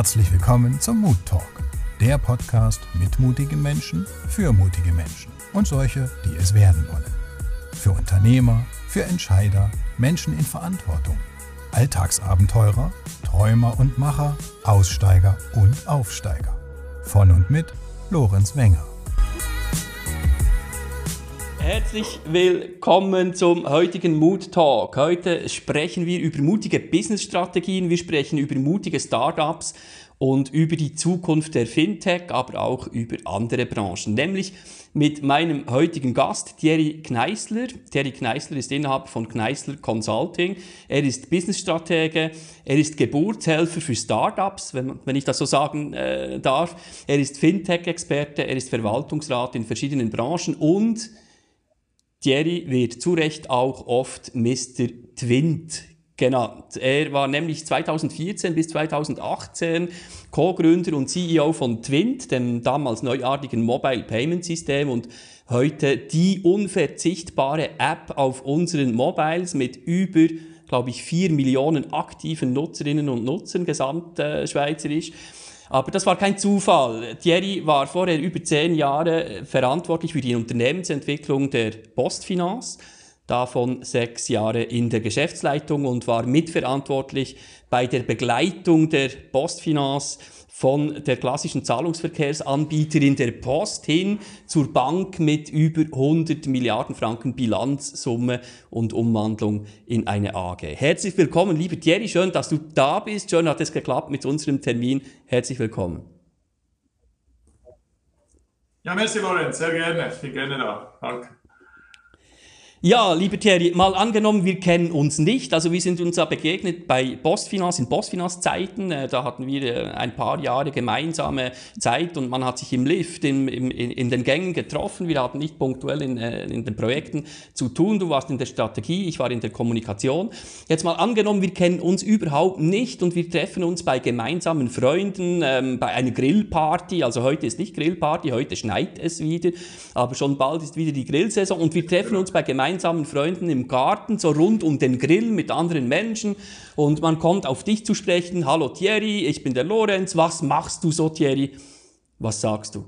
Herzlich willkommen zum Mood Talk, der Podcast mit mutigen Menschen für mutige Menschen und solche, die es werden wollen. Für Unternehmer, für Entscheider, Menschen in Verantwortung, Alltagsabenteurer, Träumer und Macher, Aussteiger und Aufsteiger. Von und mit Lorenz Wenger. Herzlich willkommen zum heutigen Mood Talk. Heute sprechen wir über mutige Business-Strategien, wir sprechen über mutige Startups und über die Zukunft der Fintech, aber auch über andere Branchen. Nämlich mit meinem heutigen Gast, Thierry Kneisler. Thierry Kneisler ist Inhaber von Kneisler Consulting. Er ist Businessstratege, er ist Geburtshelfer für Startups, wenn, wenn ich das so sagen äh, darf. Er ist Fintech-Experte, er ist Verwaltungsrat in verschiedenen Branchen und Thierry wird zu Recht auch oft Mr. Twint genannt. Er war nämlich 2014 bis 2018 Co-Gründer und CEO von Twint, dem damals neuartigen Mobile Payment System und heute die unverzichtbare App auf unseren Mobiles mit über, glaube ich, vier Millionen aktiven Nutzerinnen und Nutzern gesamtschweizerisch. Äh, aber das war kein Zufall. Thierry war vorher über zehn Jahre verantwortlich für die Unternehmensentwicklung der Postfinance, davon sechs Jahre in der Geschäftsleitung und war mitverantwortlich bei der Begleitung der Postfinance von der klassischen Zahlungsverkehrsanbieterin der Post hin zur Bank mit über 100 Milliarden Franken Bilanzsumme und Umwandlung in eine AG. Herzlich willkommen, lieber Thierry, schön, dass du da bist. Schön hat es geklappt mit unserem Termin. Herzlich willkommen. Ja, merci Lorenz, sehr gerne. Ich bin gerne da. Danke. Ja, lieber Thierry, mal angenommen, wir kennen uns nicht. Also wir sind uns da begegnet bei Postfinance, in Postfinance-Zeiten. Äh, da hatten wir äh, ein paar Jahre gemeinsame Zeit und man hat sich im Lift, in, in, in den Gängen getroffen. Wir hatten nicht punktuell in, äh, in den Projekten zu tun. Du warst in der Strategie, ich war in der Kommunikation. Jetzt mal angenommen, wir kennen uns überhaupt nicht und wir treffen uns bei gemeinsamen Freunden, ähm, bei einer Grillparty. Also heute ist nicht Grillparty, heute schneit es wieder, aber schon bald ist wieder die Grillsaison und wir treffen uns bei gemeinsamen gemeinsamen Freunden im Garten, so rund um den Grill mit anderen Menschen und man kommt auf dich zu sprechen. Hallo Thierry, ich bin der Lorenz. Was machst du so, Thierry? Was sagst du?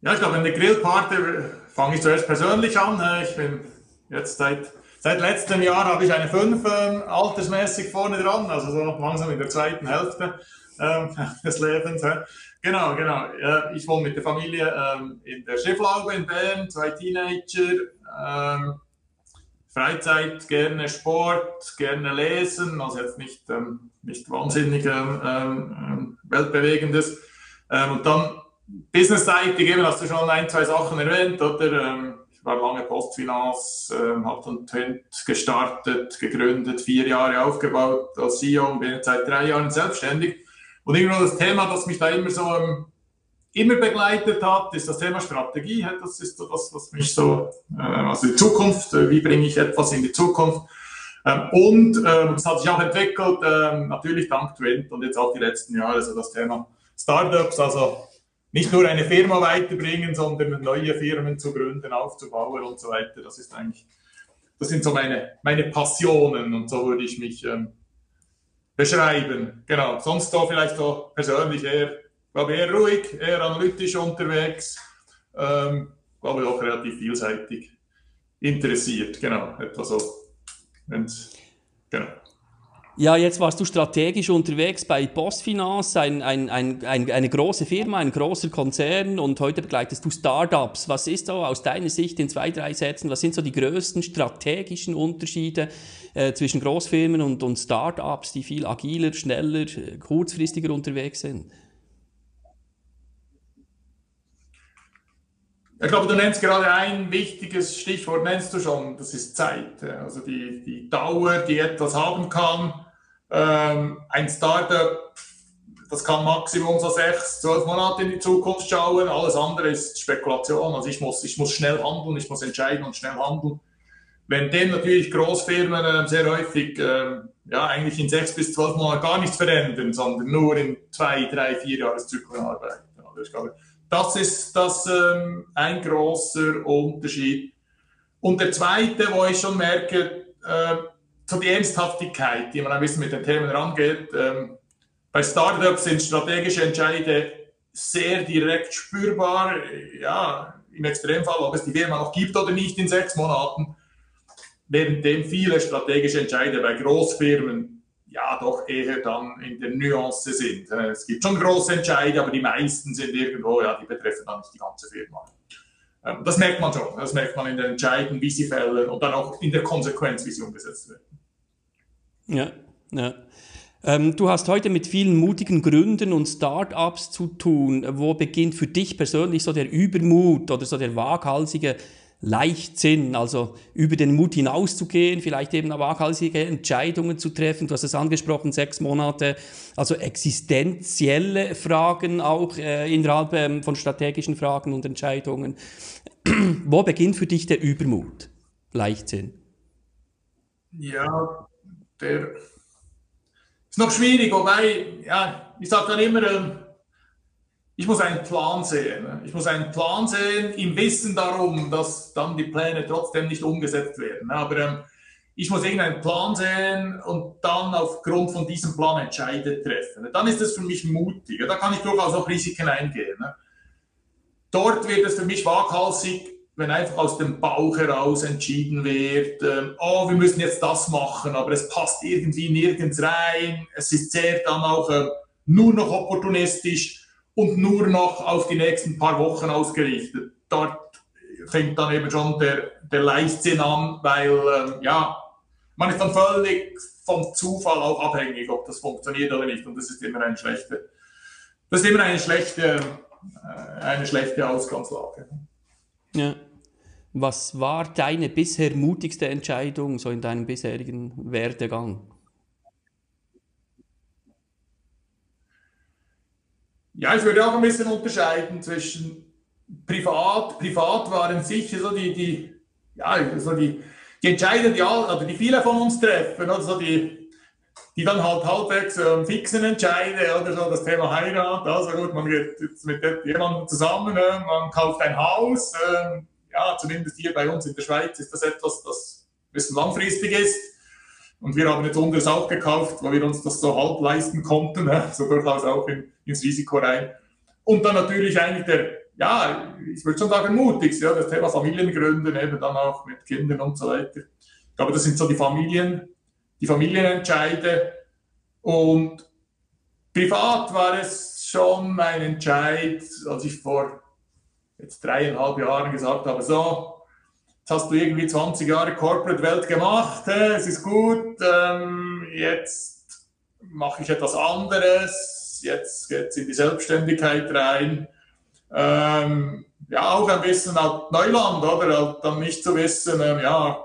Ja, ich glaube, in der Grillparty fange ich zuerst persönlich an. Ich bin jetzt seit, seit letztem Jahr habe ich eine 5 äh, altersmäßig vorne dran, also so langsam in der zweiten Hälfte äh, des Lebens. Genau, genau. Ich wohne mit der Familie ähm, in der Schifflaube in Bern, zwei Teenager. Ähm, Freizeit, gerne Sport, gerne lesen, also jetzt nicht, ähm, nicht wahnsinnig weltbewegendes. Und dann businessseitig, eben hast du schon ein, zwei Sachen erwähnt, oder? Ich war lange Postfinance, ähm, habe dann Twint gestartet, gegründet, vier Jahre aufgebaut als CEO und bin jetzt seit drei Jahren selbstständig. Und irgendwo das Thema, das mich da immer so ähm, immer begleitet hat, ist das Thema Strategie. Das ist so das, was mich so, äh, also die Zukunft, äh, wie bringe ich etwas in die Zukunft. Ähm, und ähm, das hat sich auch entwickelt, ähm, natürlich dank Twint und jetzt auch die letzten Jahre, also das Thema Startups, also nicht nur eine Firma weiterbringen, sondern neue Firmen zu gründen, aufzubauen und so weiter. Das ist eigentlich, das sind so meine, meine Passionen und so würde ich mich ähm, beschreiben. Genau. Sonst so vielleicht so persönlich eher, glaube eher ruhig, eher analytisch unterwegs. Ähm, glaube ich auch relativ vielseitig interessiert. Genau. Etwa so. Und, genau. Ja, jetzt warst du strategisch unterwegs bei Postfinance, ein, ein, ein, ein, eine große Firma, ein großer Konzern und heute begleitest du Startups. Was ist so aus deiner Sicht in zwei, drei Sätzen, was sind so die größten strategischen Unterschiede äh, zwischen Großfirmen und, und Startups, die viel agiler, schneller, kurzfristiger unterwegs sind? Ich glaube, du nennst gerade ein wichtiges Stichwort, nennst du schon, das ist Zeit. Also die, die Dauer, die etwas haben kann. Ähm, ein Startup, das kann Maximum so sechs, zwölf Monate in die Zukunft schauen. Alles andere ist Spekulation. Also ich muss, ich muss schnell handeln, ich muss entscheiden und schnell handeln. Wenn dem natürlich Großfirmen äh, sehr häufig äh, ja, eigentlich in sechs bis zwölf Monaten gar nichts verändern, sondern nur in zwei, drei, vier Jahreszyklen arbeiten. Also das ist das ähm, ein großer Unterschied. Und der zweite, wo ich schon merke, äh, so die Ernsthaftigkeit, die man ein bisschen mit den Themen rangeht. Ähm, bei Startups sind strategische Entscheide sehr direkt spürbar. Ja, im Extremfall, ob es die Firma noch gibt oder nicht in sechs Monaten. Währenddem viele strategische Entscheide bei Großfirmen ja doch eher dann in der Nuance sind. Äh, es gibt schon große Entscheide, aber die meisten sind irgendwo, ja, die betreffen dann nicht die ganze Firma. Ähm, das merkt man schon. Das merkt man in den Entscheiden, wie sie fällen und dann auch in der Konsequenz, wie sie umgesetzt werden. Ja, ja. Ähm, du hast heute mit vielen mutigen Gründen und Startups zu tun. Wo beginnt für dich persönlich so der Übermut oder so der waghalsige Leichtsinn, also über den Mut hinauszugehen, vielleicht eben waghalsige Entscheidungen zu treffen. Du hast es angesprochen, sechs Monate, also existenzielle Fragen auch äh, innerhalb ähm, von strategischen Fragen und Entscheidungen. Wo beginnt für dich der Übermut, Leichtsinn? Ja, der ist noch schwierig, wobei, ja, ich sage dann immer, ähm, ich muss einen Plan sehen. Ne? Ich muss einen Plan sehen im Wissen darum, dass dann die Pläne trotzdem nicht umgesetzt werden. Ne? Aber ähm, ich muss irgendeinen Plan sehen und dann aufgrund von diesem Plan Entscheide treffen. Ne? Dann ist es für mich mutig. Da kann ich durchaus auch Risiken eingehen. Dort wird es für mich waghalsig, wenn einfach aus dem Bauch heraus entschieden wird, ähm, oh, wir müssen jetzt das machen, aber es passt irgendwie nirgends rein. Es ist sehr dann auch äh, nur noch opportunistisch und nur noch auf die nächsten paar Wochen ausgerichtet. Dort fängt dann eben schon der, der Leichtsinn an, weil ähm, ja, man ist dann völlig vom Zufall auch abhängig, ob das funktioniert oder nicht. Und das ist immer eine schlechte, das ist immer eine schlechte, äh, eine schlechte Ausgangslage. Ja. Was war deine bisher mutigste Entscheidung so in deinem bisherigen Werdegang? Ja, ich würde auch ein bisschen unterscheiden zwischen privat. Privat waren sicher so die, die, ja, so die, die Entscheidungen, die, also die viele von uns treffen, oder so die, die dann halt halbwegs ähm, fixen Entscheide oder so das Thema Heirat. Also gut, man geht jetzt mit jemandem zusammen, äh, man kauft ein Haus. Äh, ja, zumindest hier bei uns in der Schweiz ist das etwas, das ein bisschen langfristig ist. Und wir haben jetzt unseres auch gekauft, weil wir uns das so halb leisten konnten, ne? so durchaus auch in, ins Risiko rein. Und dann natürlich eigentlich der, ja, ich würde schon sagen, mutigst, ja, das Thema Familiengründen, eben dann auch mit Kindern und so weiter. Ich glaube, das sind so die Familien, die Familienentscheide. Und privat war es schon mein Entscheid, als ich vor jetzt dreieinhalb Jahren gesagt habe, so, jetzt hast du irgendwie 20 Jahre Corporate-Welt gemacht, es ist gut, ähm, jetzt mache ich etwas anderes, jetzt geht es in die Selbstständigkeit rein. Ähm, ja, auch ein bisschen halt Neuland, oder? Halt dann nicht zu wissen, ähm, ja,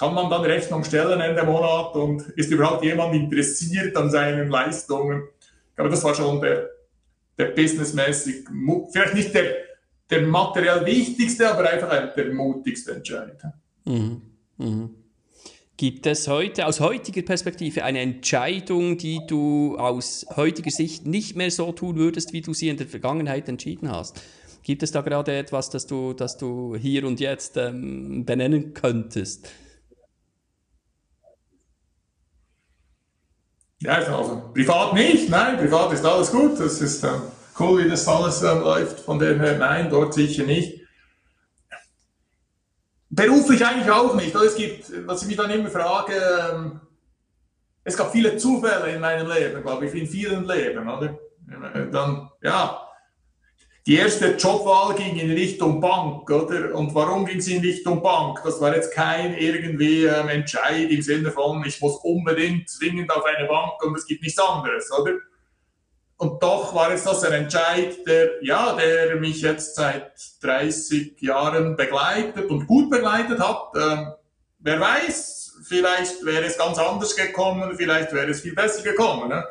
kann man dann Rechnung stellen Ende Monat und ist überhaupt jemand interessiert an seinen Leistungen? Ich glaube, das war schon der, der businessmäßig, vielleicht nicht der der materiell wichtigste, aber einfach der mutigste Entscheid. Mhm. Mhm. Gibt es heute aus heutiger Perspektive eine Entscheidung, die du aus heutiger Sicht nicht mehr so tun würdest, wie du sie in der Vergangenheit entschieden hast? Gibt es da gerade etwas, das du, das du hier und jetzt ähm, benennen könntest? Ja, also privat nicht, nein, privat ist alles gut. Das ist ähm, cool, wie das alles äh, läuft. Von dem her, nein, dort sicher nicht. Beruflich eigentlich auch nicht. Es gibt, was ich mich dann immer frage, ähm, es gab viele Zufälle in meinem Leben, glaube ich, in vielen Leben, oder? Dann, ja, die erste Jobwahl ging in Richtung Bank, oder? Und warum ging sie in Richtung Bank? Das war jetzt kein irgendwie ähm, Entscheid im Sinne von, ich muss unbedingt zwingend auf eine Bank und es gibt nichts anderes, oder? Und doch war es das ein Entscheid, der, ja, der mich jetzt seit 30 Jahren begleitet und gut begleitet hat. Ähm, wer weiß, vielleicht wäre es ganz anders gekommen, vielleicht wäre es viel besser gekommen. Ne?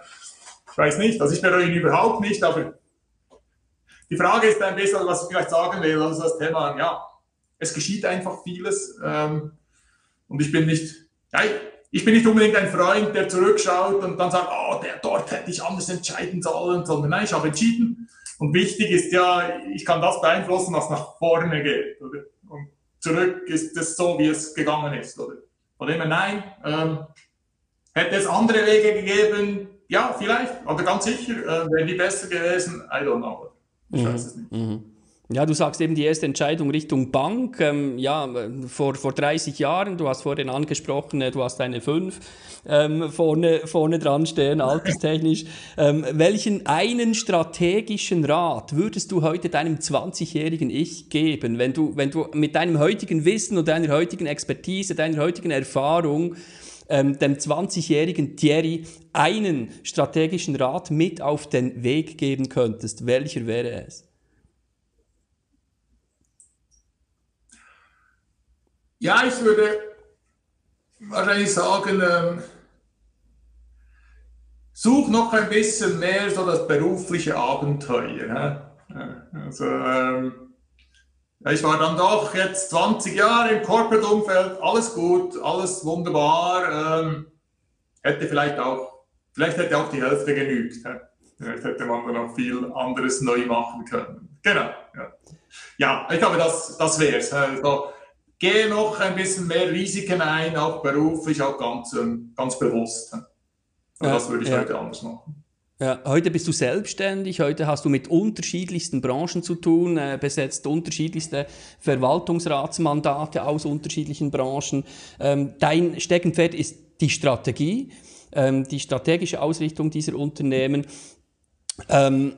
Ich weiß nicht, also ich bereue ihn überhaupt nicht, aber die Frage ist ein bisschen, was ich vielleicht sagen will, also das Thema, ja, es geschieht einfach vieles ähm, und ich bin nicht, ja, ich bin nicht unbedingt ein Freund, der zurückschaut und dann sagt, oh, der dort hätte ich anders entscheiden sollen, sondern nein, ich habe entschieden. Und wichtig ist ja, ich kann das beeinflussen, was nach vorne geht. Oder? Und zurück ist es so, wie es gegangen ist. Oder? Von dem her nein. Ähm, hätte es andere Wege gegeben? Ja, vielleicht, aber ganz sicher, äh, wären die besser gewesen? I don't know. Ich mhm. weiß es nicht. Mhm. Ja, du sagst eben die erste Entscheidung Richtung Bank. Ähm, ja, vor, vor 30 Jahren, du hast vorhin angesprochen, äh, du hast eine 5 ähm, vorne, vorne dran stehen, alterstechnisch. Ähm, welchen einen strategischen Rat würdest du heute deinem 20-jährigen Ich geben, wenn du, wenn du mit deinem heutigen Wissen und deiner heutigen Expertise, deiner heutigen Erfahrung ähm, dem 20-jährigen Thierry einen strategischen Rat mit auf den Weg geben könntest? Welcher wäre es? Ja, ich würde wahrscheinlich sagen, ähm, such noch ein bisschen mehr so das berufliche Abenteuer. Also, ähm, ich war dann doch jetzt 20 Jahre im Corporate-Umfeld, alles gut, alles wunderbar. Ähm, hätte vielleicht auch, vielleicht hätte auch die Hälfte genügt. Vielleicht hätte man dann noch viel anderes neu machen können. Genau. Ja, ja ich glaube, das, das wäre es. Also, gehe noch ein bisschen mehr Risiken ein, auch beruflich, auch ganz, ähm, ganz bewusst. Also ja, das würde ich ja. heute anders machen. Heute bist du selbstständig, heute hast du mit unterschiedlichsten Branchen zu tun, äh, besetzt unterschiedlichste Verwaltungsratsmandate aus unterschiedlichen Branchen. Ähm, dein Steckenpferd ist die Strategie, ähm, die strategische Ausrichtung dieser Unternehmen. Ähm,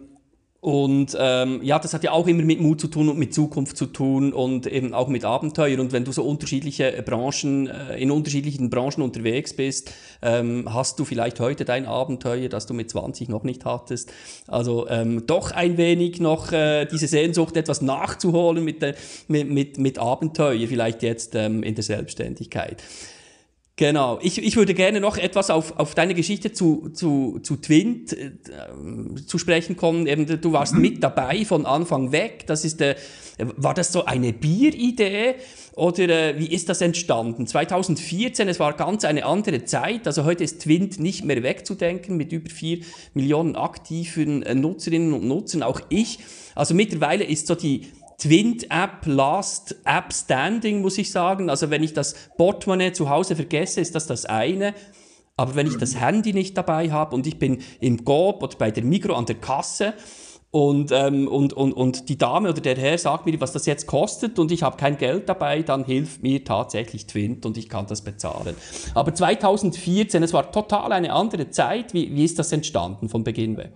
und ähm, ja, das hat ja auch immer mit Mut zu tun und mit Zukunft zu tun und eben auch mit Abenteuer. Und wenn du so unterschiedliche Branchen, äh, in unterschiedlichen Branchen unterwegs bist, ähm, hast du vielleicht heute dein Abenteuer, das du mit 20 noch nicht hattest. Also ähm, doch ein wenig noch äh, diese Sehnsucht, etwas nachzuholen mit, der, mit, mit, mit Abenteuer, vielleicht jetzt ähm, in der Selbstständigkeit. Genau. Ich, ich würde gerne noch etwas auf, auf deine Geschichte zu, zu, zu Twint äh, zu sprechen kommen. Eben, du warst mit dabei von Anfang weg. Das ist, äh, war das so eine Bieridee oder äh, wie ist das entstanden? 2014, es war ganz eine andere Zeit. Also heute ist Twint nicht mehr wegzudenken mit über vier Millionen aktiven äh, Nutzerinnen und Nutzern. Auch ich. Also mittlerweile ist so die Twint-App Last App Standing, muss ich sagen. Also wenn ich das Portemonnaie zu Hause vergesse, ist das das eine. Aber wenn ich das Handy nicht dabei habe und ich bin im Coop oder bei der Migro an der Kasse und, ähm, und, und, und die Dame oder der Herr sagt mir, was das jetzt kostet und ich habe kein Geld dabei, dann hilft mir tatsächlich Twint und ich kann das bezahlen. Aber 2014, es war total eine andere Zeit. Wie, wie ist das entstanden von Beginn weg?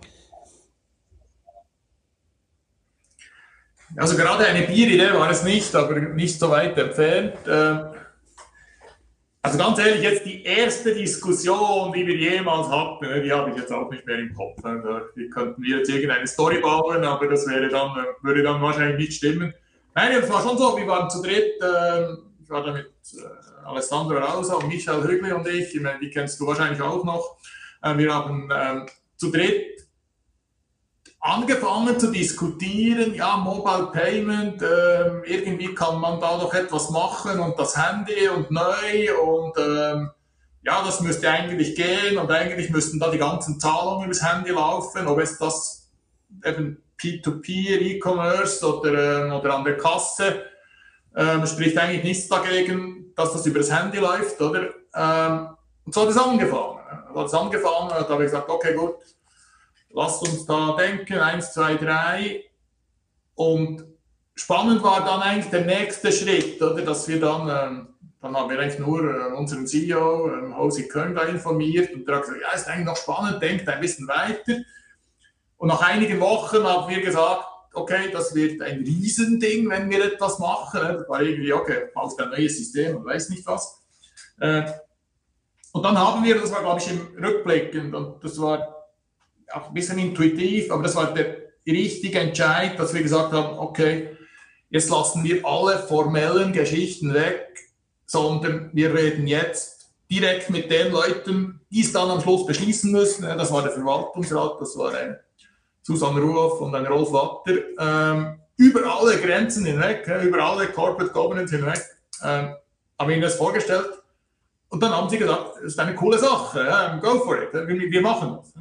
Also gerade eine Bieridee war es nicht, aber nicht so weit entfernt. Ähm, also ganz ehrlich, jetzt die erste Diskussion, die wir jemals hatten, ne, die habe ich jetzt auch nicht mehr im Kopf. Hier könnten wir jetzt irgendeine Story bauen, aber das wäre dann, würde dann wahrscheinlich nicht stimmen. Nein, es war schon so, wir waren zu dritt, ähm, ich war da mit äh, Alessandro Rausa und Michael Hügli und ich, ich meine, die kennst du wahrscheinlich auch noch. Äh, wir haben ähm, zu dritt angefangen zu diskutieren, ja, Mobile Payment, äh, irgendwie kann man da doch etwas machen und das Handy und neu und ähm, ja, das müsste eigentlich gehen und eigentlich müssten da die ganzen Zahlungen übers Handy laufen, ob es das eben P2P, E-Commerce oder, äh, oder an der Kasse, ähm, spricht eigentlich nichts dagegen, dass das über das Handy läuft, oder? Ähm, und so hat es angefangen. So hat es angefangen, da habe ich gesagt, okay, gut, lasst uns da denken, eins, zwei, drei. Und spannend war dann eigentlich der nächste Schritt, oder, dass wir dann, ähm, dann haben wir eigentlich nur äh, unseren CEO, ähm, Hosi Köln, da informiert und der hat gesagt, ja, ist eigentlich noch spannend, denkt ein bisschen weiter. Und nach einigen Wochen haben wir gesagt, okay, das wird ein Riesending, wenn wir etwas machen. Das war irgendwie, okay, braucht ein neues System und weiß nicht was. Äh, und dann haben wir, das war glaube ich im Rückblick, und das war auch ein bisschen intuitiv, aber das war der richtige Entscheid, dass wir gesagt haben, okay, jetzt lassen wir alle formellen Geschichten weg, sondern wir reden jetzt direkt mit den Leuten, die es dann am Schluss beschließen müssen. Das war der Verwaltungsrat, das war ein Susanne Ruoff und ein Rolf Watter. Ähm, über alle Grenzen hinweg, über alle Corporate Governance hinweg, ähm, haben wir ihnen das vorgestellt. Und dann haben sie gesagt, das ist eine coole Sache, go for it, wir machen das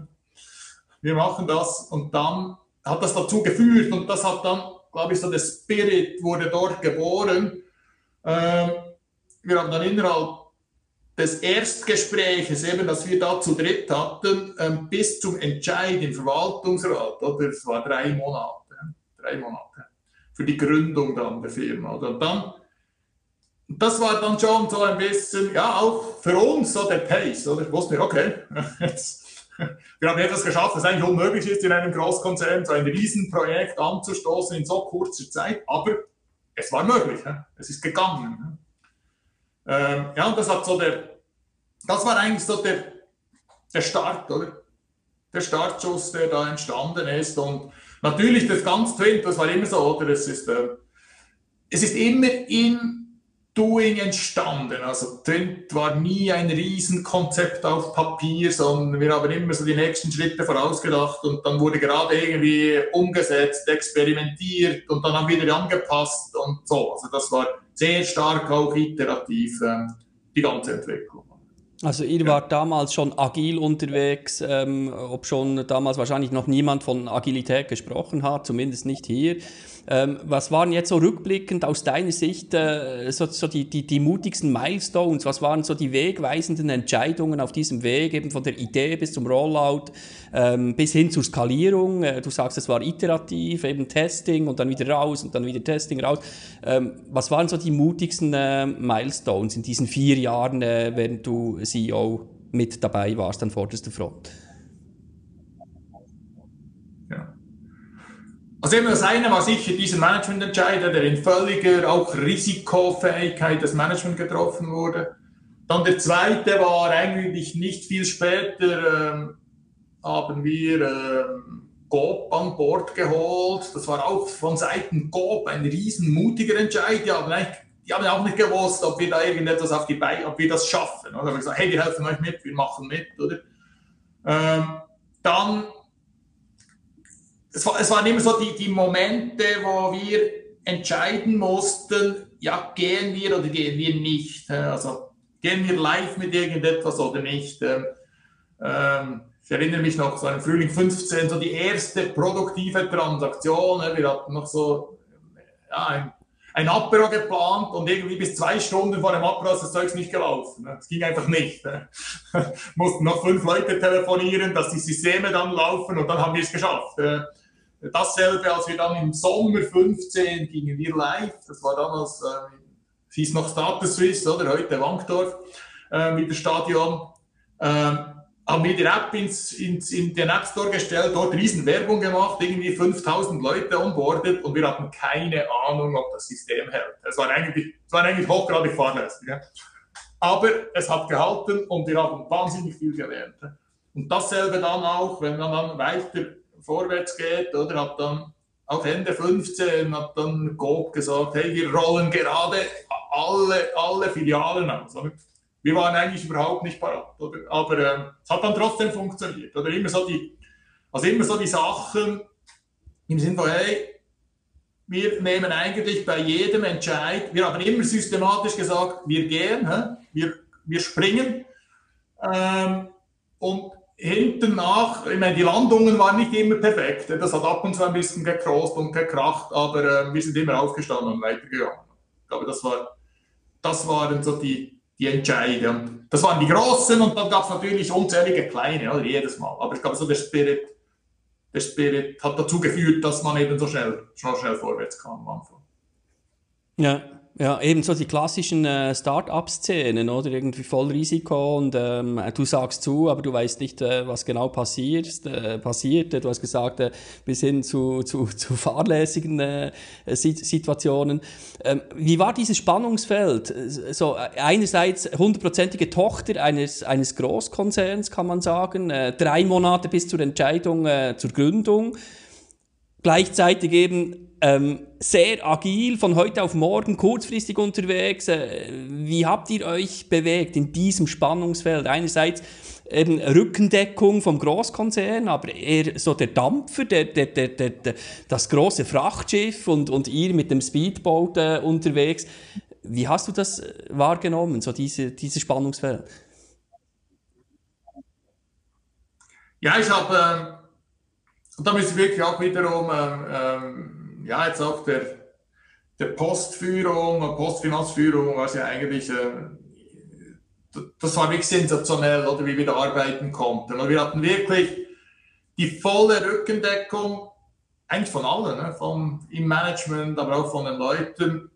wir machen das und dann hat das dazu geführt und das hat dann, glaube ich, so der Spirit wurde dort geboren. Ähm, wir haben dann innerhalb des Erstgespräches, eben, das wir da zu dritt hatten, ähm, bis zum Entscheid im Verwaltungsrat, oder? Es war drei Monate, drei Monate für die Gründung dann der Firma. Oder? Und dann, das war dann schon so ein bisschen, ja, auch für uns so der Pace, oder? Ich wusste, okay, jetzt, wir haben etwas geschafft, das eigentlich unmöglich ist, in einem Großkonzern so ein Riesenprojekt anzustoßen in so kurzer Zeit, aber es war möglich, es ist gegangen. Ähm, ja, und das hat so der, das war eigentlich so der, der Start, oder? Der Startschuss, der da entstanden ist. Und natürlich das ganz Twint, das war immer so, oder? Es ist, äh, es ist immer in Doing entstanden. Also Trend war nie ein Riesenkonzept auf Papier, sondern wir haben immer so die nächsten Schritte vorausgedacht und dann wurde gerade irgendwie umgesetzt, experimentiert und dann haben wir wieder angepasst und so. Also das war sehr stark auch iterativ, äh, die ganze Entwicklung. Also ihr wart damals schon agil unterwegs, ähm, ob schon damals wahrscheinlich noch niemand von Agilität gesprochen hat, zumindest nicht hier. Ähm, was waren jetzt so rückblickend aus deiner Sicht äh, so, so die, die, die mutigsten Milestones? Was waren so die wegweisenden Entscheidungen auf diesem Weg, eben von der Idee bis zum Rollout, ähm, bis hin zur Skalierung? Äh, du sagst, es war iterativ, eben Testing und dann wieder raus und dann wieder Testing raus. Ähm, was waren so die mutigsten äh, Milestones in diesen vier Jahren, äh, während du CEO mit dabei warst an vorderster Front? Also eben das eine war sicher dieser Managemententscheider, der in völliger auch Risikofähigkeit das Management getroffen wurde. Dann der zweite war eigentlich nicht viel später, ähm, haben wir ähm, GOP an Bord geholt. Das war auch von Seiten GOP ein riesen mutiger Entscheid. Die haben, die haben auch nicht gewusst, ob wir da irgendetwas auf die Beine, ob wir das schaffen. Oder? haben gesagt, hey, wir helfen euch mit, wir machen mit, oder? Ähm, dann es, war, es waren immer so die, die Momente, wo wir entscheiden mussten, ja, gehen wir oder gehen wir nicht. Also gehen wir live mit irgendetwas oder nicht. Ähm, ähm ich erinnere mich noch so an Frühling 15, so die erste produktive Transaktion. Wir hatten noch so ja, ein, ein Apero geplant und irgendwie bis zwei Stunden vor dem Apero ist das Zeug nicht gelaufen. Es ging einfach nicht. Mussten noch fünf Leute telefonieren, dass die Systeme dann laufen und dann haben wir es geschafft. Dasselbe, als wir dann im Sommer 15 gingen wir live, das war damals, äh, hieß noch Status Swiss, oder heute Wankdorf, äh, mit dem Stadion, äh, haben wir die App ins, ins, in den App Store gestellt, dort riesen Werbung gemacht, irgendwie 5000 Leute onboardet und wir hatten keine Ahnung, ob das System hält. Es war eigentlich, es war eigentlich hochgradig fahrlässig. Ja. Aber es hat gehalten und wir haben wahnsinnig viel gelernt. Und dasselbe dann auch, wenn man dann weiter vorwärts geht, oder hat dann auch Ende 15 hat dann Coop gesagt, hey, wir rollen gerade alle, alle Filialen aus. Oder? Wir waren eigentlich überhaupt nicht parat, oder? aber äh, es hat dann trotzdem funktioniert. Oder immer so die, also immer so die Sachen im Sinne von, hey, wir nehmen eigentlich bei jedem Entscheid, wir haben immer systematisch gesagt, wir gehen, hä? Wir, wir springen ähm, und hinten nach, ich meine, die Landungen waren nicht immer perfekt. Das hat ab und zu ein bisschen gekrost und gekracht, aber äh, wir sind immer aufgestanden und weitergegangen. Ich glaube, das, war, das waren so die, die Entscheide. Und das waren die großen und dann gab es natürlich unzählige kleine, oder, jedes Mal. Aber ich glaube, so der Spirit, der Spirit hat dazu geführt, dass man eben so schnell, so schnell vorwärts kam am Anfang. Ja, ja, eben so die klassischen äh, Start-up-Szenen, oder? Irgendwie voll Risiko und ähm, du sagst zu, aber du weißt nicht, äh, was genau passiert. Äh, passiert. Du hast gesagt, äh, bis hin zu, zu, zu fahrlässigen äh, Situationen. Ähm, wie war dieses Spannungsfeld? So, äh, einerseits hundertprozentige Tochter eines, eines Großkonzerns, kann man sagen, äh, drei Monate bis zur Entscheidung, äh, zur Gründung. Gleichzeitig eben ähm, sehr agil, von heute auf morgen, kurzfristig unterwegs. Äh, wie habt ihr euch bewegt in diesem Spannungsfeld? Einerseits eben Rückendeckung vom Großkonzern, aber eher so der Dampfer, der, der, der, der, das große Frachtschiff und, und ihr mit dem Speedboat äh, unterwegs. Wie hast du das wahrgenommen, so diese, dieses Spannungsfeld? Ja, ich habe, äh, da müssen wir wirklich auch wiederum ähm, ähm ja, jetzt auch der, der Postführung, Postfinanzführung, was ja eigentlich äh, das war wirklich sensationell, oder wie wir da arbeiten konnten. Und wir hatten wirklich die volle Rückendeckung, eigentlich von allen, ne? vom, im Management, aber auch von den Leuten.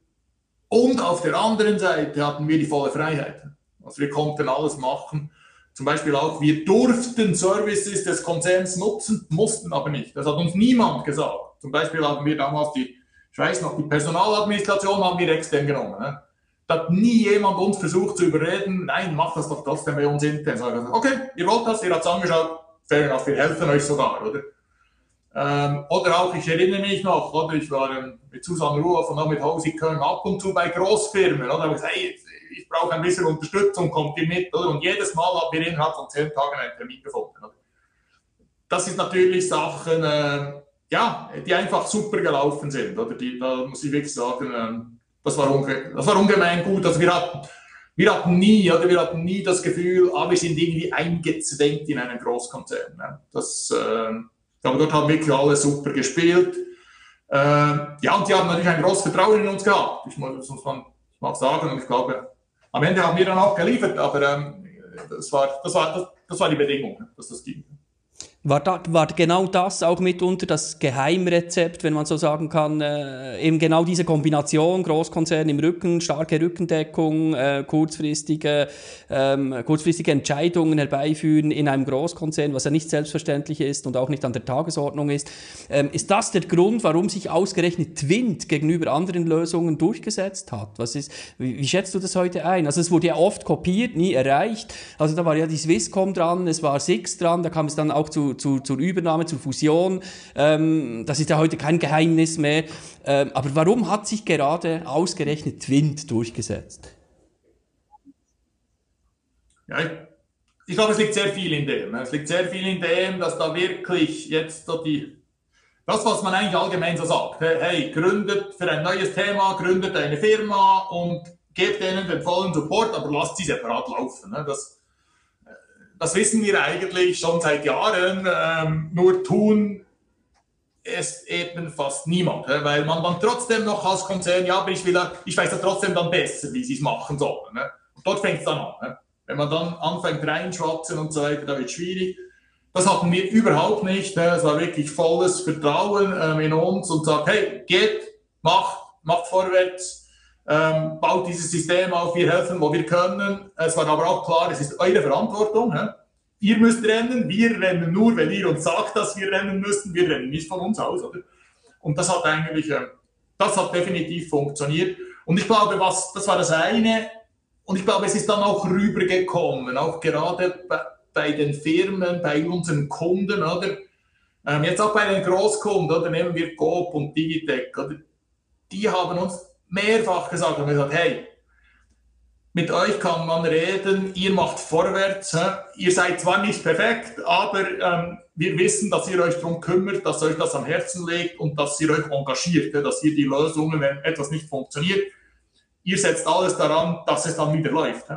Und auf der anderen Seite hatten wir die volle Freiheit. Also wir konnten alles machen. Zum Beispiel auch, wir durften Services des Konzerns nutzen, mussten aber nicht. Das hat uns niemand gesagt. Zum Beispiel haben wir damals die, ich weiß noch, die Personaladministration haben wir extern genommen. Ne? Da hat nie jemand uns versucht zu überreden, nein, mach das doch trotzdem bei uns intern. So, okay, ihr wollt das, ihr habt es angeschaut, fair enough, wir helfen euch sogar, oder? Ähm, oder auch, ich erinnere mich noch, oder ich war ähm, mit Susanne Ruhoff und auch mit Hausi Köln ab und zu bei Großfirmen, oder? Habe ich gesagt, hey, ich brauche ein bisschen Unterstützung, kommt ihr mit, oder? Und jedes Mal haben wir innerhalb von zehn Tagen einen Termin gefunden, oder? Das sind natürlich Sachen, äh, ja, die einfach super gelaufen sind, oder? Die, da muss ich wirklich sagen, äh, das war, unge das war ungemein gut. Also wir hatten, wir hatten nie, oder wir hatten nie das Gefühl, ah, wir sind irgendwie eingezwängt in einen Großkonzern. Ne? Das, äh, aber dort haben wirklich alle super gespielt. Äh, ja, und die haben natürlich ein großes Vertrauen in uns gehabt. Ich muss, das muss mal sagen. Und ich glaube, am Ende haben wir dann auch geliefert, aber ähm, das, war, das, war, das, das war die Bedingung, dass das ging. War, da, war genau das auch mitunter das Geheimrezept, wenn man so sagen kann, äh, eben genau diese Kombination, Großkonzern im Rücken, starke Rückendeckung, äh, kurzfristige, ähm, kurzfristige Entscheidungen herbeiführen in einem Großkonzern, was ja nicht selbstverständlich ist und auch nicht an der Tagesordnung ist. Ähm, ist das der Grund, warum sich ausgerechnet Twint gegenüber anderen Lösungen durchgesetzt hat? Was ist, wie, wie schätzt du das heute ein? Also es wurde ja oft kopiert, nie erreicht. Also da war ja die Swisscom dran, es war Six dran, da kam es dann auch zu zu, zur Übernahme, zur Fusion. Ähm, das ist ja heute kein Geheimnis mehr. Ähm, aber warum hat sich gerade ausgerechnet Twint durchgesetzt? Ja, ich, ich glaube, es liegt sehr viel in dem. Es liegt sehr viel in dem, dass da wirklich jetzt so die, das, was man eigentlich allgemein so sagt, hey, gründet für ein neues Thema, gründet eine Firma und gebt denen den vollen Support, aber lasst sie separat laufen. Das, das wissen wir eigentlich schon seit Jahren, ähm, nur tun es eben fast niemand, weil man dann trotzdem noch als Konzern, ja, aber ich, will, ich weiß ja trotzdem dann besser, wie sie es machen sollen. Ne? Und dort fängt es dann an. Ne? Wenn man dann anfängt reinschwatzen und so weiter, da wird es schwierig. Das hatten wir überhaupt nicht. Ne? Es war wirklich volles Vertrauen ähm, in uns und sagt, hey, geht, macht, macht vorwärts, ähm, baut dieses System auf, wir helfen, wo wir können. Es war aber auch klar, es ist eure Verantwortung. Hä? Ihr müsst rennen, wir rennen nur, wenn ihr uns sagt, dass wir rennen müssen. Wir rennen nicht von uns aus. Oder? Und das hat eigentlich, äh, das hat definitiv funktioniert. Und ich glaube, was, das war das eine. Und ich glaube, es ist dann auch rübergekommen, auch gerade bei, bei den Firmen, bei unseren Kunden, oder? Ähm, jetzt auch bei den Großkunden, oder nehmen wir Coop und Digitec, oder? Die haben uns mehrfach gesagt und gesagt, hey, mit euch kann man reden, ihr macht vorwärts, ihr seid zwar nicht perfekt, aber ähm, wir wissen, dass ihr euch darum kümmert, dass euch das am Herzen legt und dass ihr euch engagiert, dass ihr die Lösungen, wenn etwas nicht funktioniert, ihr setzt alles daran, dass es dann wieder läuft.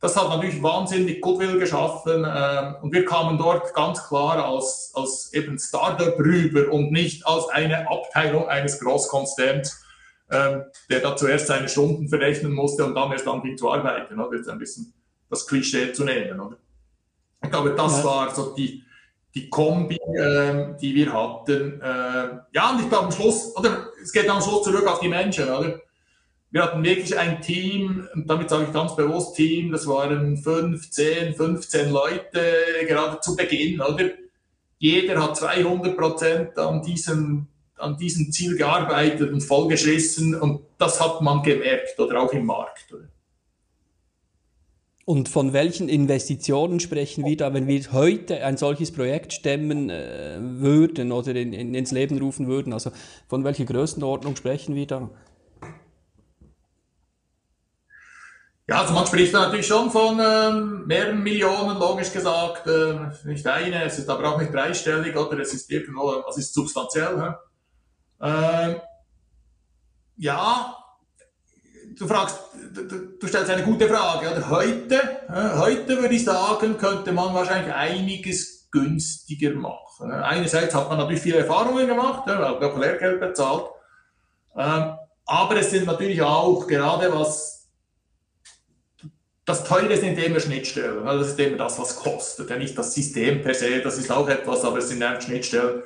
Das hat natürlich wahnsinnig Goodwill geschaffen ähm, und wir kamen dort ganz klar als, als eben Startup rüber und nicht als eine Abteilung eines Großkonzerns ähm, der da zuerst seine Stunden verrechnen musste und dann erst anfing zu arbeiten. Oder? Jetzt ein bisschen das Klischee zu nehmen. Oder? Ich glaube, das ja. war so die, die Kombi, äh, die wir hatten. Äh, ja, und ich glaube am Schluss, oder es geht am Schluss zurück auf die Menschen, oder? Wir hatten wirklich ein Team, und damit sage ich ganz bewusst Team, das waren 15, 15 Leute, gerade zu Beginn, oder? Jeder hat 200 Prozent an diesem an diesem Ziel gearbeitet und vollgeschissen und das hat man gemerkt oder auch im Markt. Und von welchen Investitionen sprechen wir da, wenn wir heute ein solches Projekt stemmen äh, würden oder in, in, ins Leben rufen würden? Also von welcher Größenordnung sprechen wir da? Ja, also man spricht da natürlich schon von ähm, mehreren Millionen, logisch gesagt. Äh, nicht eine, es ist aber auch nicht dreistellig oder es ist irgendwo, es ist substanziell. Hä? Ähm, ja, du fragst, du, du, stellst eine gute Frage. Oder? Heute, äh, heute würde ich sagen, könnte man wahrscheinlich einiges günstiger machen. Einerseits hat man natürlich viele Erfahrungen gemacht, hat auch Lehrgeld bezahlt. Ähm, aber es sind natürlich auch gerade was das Teure sind immer Schnittstellen. Das ist immer das, was kostet. Ja, nicht das System per se, das ist auch etwas, aber es sind einfach Schnittstellen.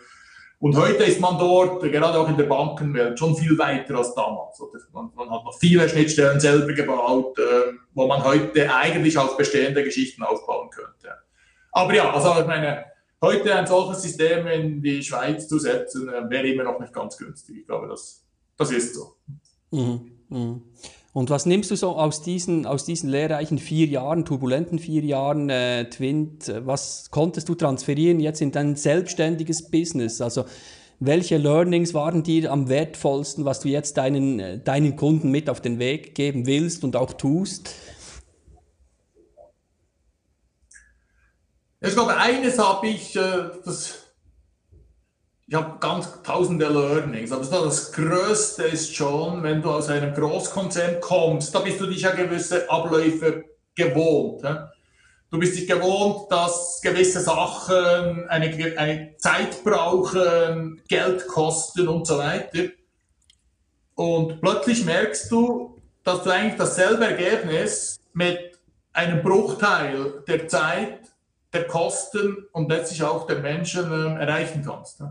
Und heute ist man dort, gerade auch in der Bankenwelt, schon viel weiter als damals. Man, man, hat noch viele Schnittstellen selber gebaut, äh, wo man heute eigentlich auf bestehende Geschichten aufbauen könnte. Aber ja, also ich meine, heute ein solches System in die Schweiz zu setzen, äh, wäre immer noch nicht ganz günstig. Ich glaube, das, das ist so. Mhm. Mhm. Und was nimmst du so aus diesen, aus diesen lehrreichen vier Jahren, turbulenten vier Jahren äh, Twint, was konntest du transferieren jetzt in dein selbstständiges Business? Also welche Learnings waren dir am wertvollsten, was du jetzt deinen, äh, deinen Kunden mit auf den Weg geben willst und auch tust? Ich glaube, eines habe ich, äh, das ich habe ganz tausende Learnings, aber das Größte ist schon, wenn du aus einem Großkonzern kommst, da bist du dich ja gewisse Abläufe gewohnt. Du bist dich gewohnt, dass gewisse Sachen eine, eine Zeit brauchen, Geld kosten und so weiter. Und plötzlich merkst du, dass du eigentlich dasselbe Ergebnis mit einem Bruchteil der Zeit, der Kosten und letztlich auch der Menschen äh, erreichen kannst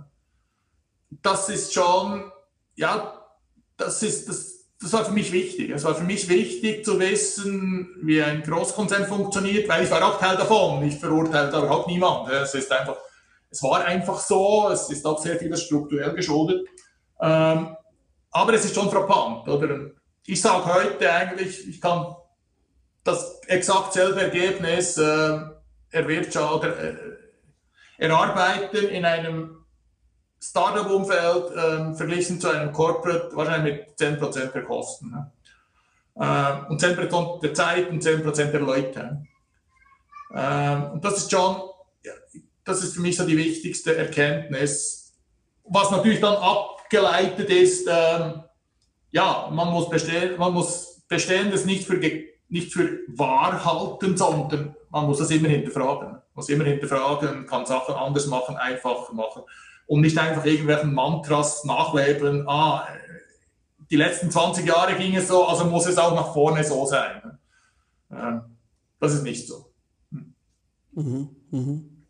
das ist schon, ja, das ist, das, das war für mich wichtig. Es war für mich wichtig zu wissen, wie ein Großkonzern funktioniert, weil ich war auch Teil davon. Ich verurteile überhaupt niemand. Es ist einfach, es war einfach so. Es ist auch sehr vieles strukturell geschuldet. Ähm, aber es ist schon frappant, oder? Ich sage heute eigentlich, ich kann das exakt selbe Ergebnis äh, erwirtschaften, äh, erarbeiten in einem Startup-Umfeld ähm, verglichen zu einem Corporate wahrscheinlich mit 10% der Kosten. Ne? Äh, und 10% der Zeit und 10% der Leute. Ähm, und das ist schon, ja, das ist für mich so die wichtigste Erkenntnis. Was natürlich dann abgeleitet ist, ähm, ja, man muss, bestehen, man muss Bestehendes nicht für, nicht für wahr halten, sondern man muss das immer hinterfragen. Man muss immer hinterfragen, kann Sachen anders machen, einfacher machen und nicht einfach irgendwelchen Mantras nachleben, ah, die letzten 20 Jahre ging es so, also muss es auch nach vorne so sein. Ähm, das ist nicht so. Hm. Mhm, mhm.